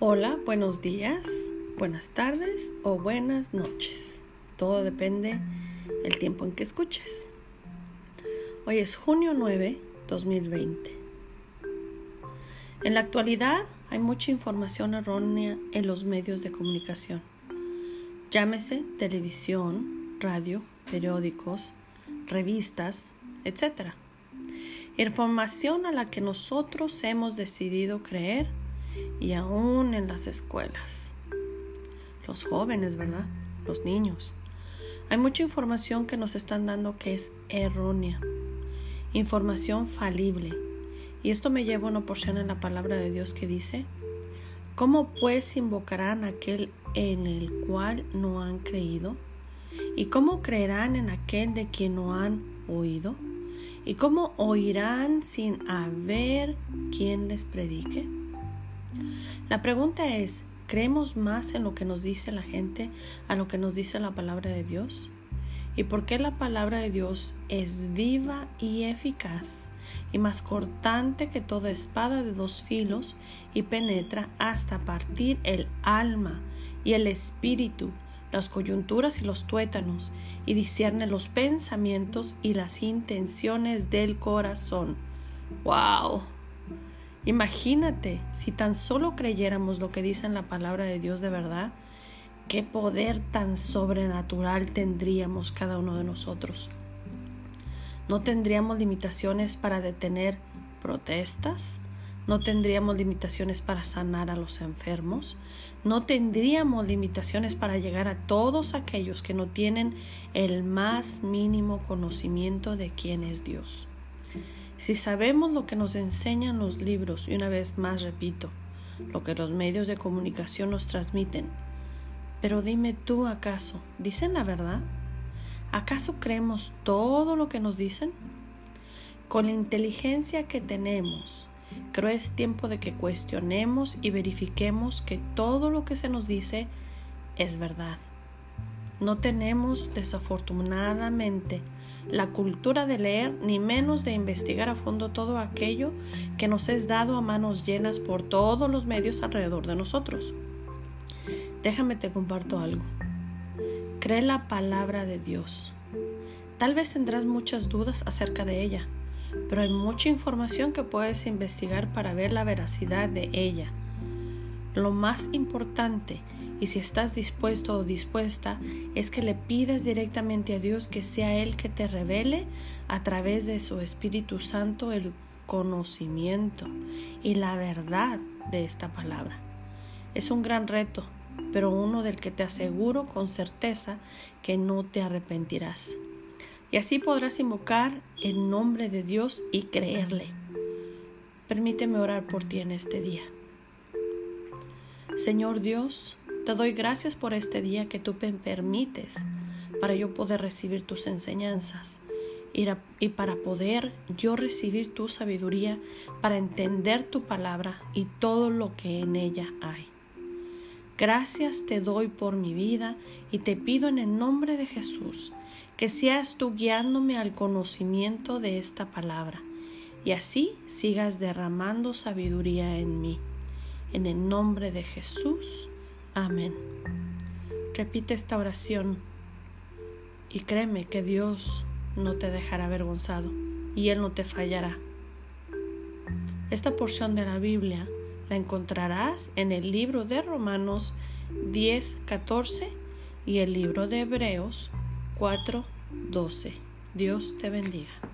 Hola, buenos días, buenas tardes o buenas noches. Todo depende del tiempo en que escuches. Hoy es junio 9, 2020. En la actualidad hay mucha información errónea en los medios de comunicación. Llámese televisión, radio, periódicos, revistas, etc. Información a la que nosotros hemos decidido creer y aún en las escuelas. Los jóvenes, ¿verdad? Los niños. Hay mucha información que nos están dando que es errónea. Información falible. Y esto me lleva a una porción en la palabra de Dios que dice, ¿cómo pues invocarán aquel en el cual no han creído? ¿Y cómo creerán en aquel de quien no han oído? ¿Y cómo oirán sin haber quien les predique? La pregunta es, ¿creemos más en lo que nos dice la gente a lo que nos dice la palabra de Dios? ¿Y por qué la palabra de Dios es viva y eficaz y más cortante que toda espada de dos filos y penetra hasta partir el alma y el espíritu, las coyunturas y los tuétanos, y discierne los pensamientos y las intenciones del corazón? ¡Wow! Imagínate si tan solo creyéramos lo que dice en la palabra de Dios de verdad, qué poder tan sobrenatural tendríamos cada uno de nosotros. No tendríamos limitaciones para detener protestas, no tendríamos limitaciones para sanar a los enfermos, no tendríamos limitaciones para llegar a todos aquellos que no tienen el más mínimo conocimiento de quién es Dios. Si sabemos lo que nos enseñan los libros, y una vez más repito, lo que los medios de comunicación nos transmiten, pero dime tú acaso, ¿dicen la verdad? ¿Acaso creemos todo lo que nos dicen? Con la inteligencia que tenemos, creo es tiempo de que cuestionemos y verifiquemos que todo lo que se nos dice es verdad. No tenemos, desafortunadamente, la cultura de leer, ni menos de investigar a fondo todo aquello que nos es dado a manos llenas por todos los medios alrededor de nosotros. Déjame te comparto algo. Cree la palabra de Dios. Tal vez tendrás muchas dudas acerca de ella, pero hay mucha información que puedes investigar para ver la veracidad de ella. Lo más importante y si estás dispuesto o dispuesta, es que le pidas directamente a Dios que sea Él que te revele a través de su Espíritu Santo el conocimiento y la verdad de esta palabra. Es un gran reto, pero uno del que te aseguro con certeza que no te arrepentirás. Y así podrás invocar el nombre de Dios y creerle. Permíteme orar por ti en este día. Señor Dios, te doy gracias por este día que tú me permites para yo poder recibir tus enseñanzas y para poder yo recibir tu sabiduría para entender tu palabra y todo lo que en ella hay. Gracias te doy por mi vida y te pido en el nombre de Jesús que seas tú guiándome al conocimiento de esta palabra y así sigas derramando sabiduría en mí. En el nombre de Jesús. Amén. Repite esta oración y créeme que Dios no te dejará avergonzado y Él no te fallará. Esta porción de la Biblia la encontrarás en el libro de Romanos 10, 14 y el libro de Hebreos 4, 12. Dios te bendiga.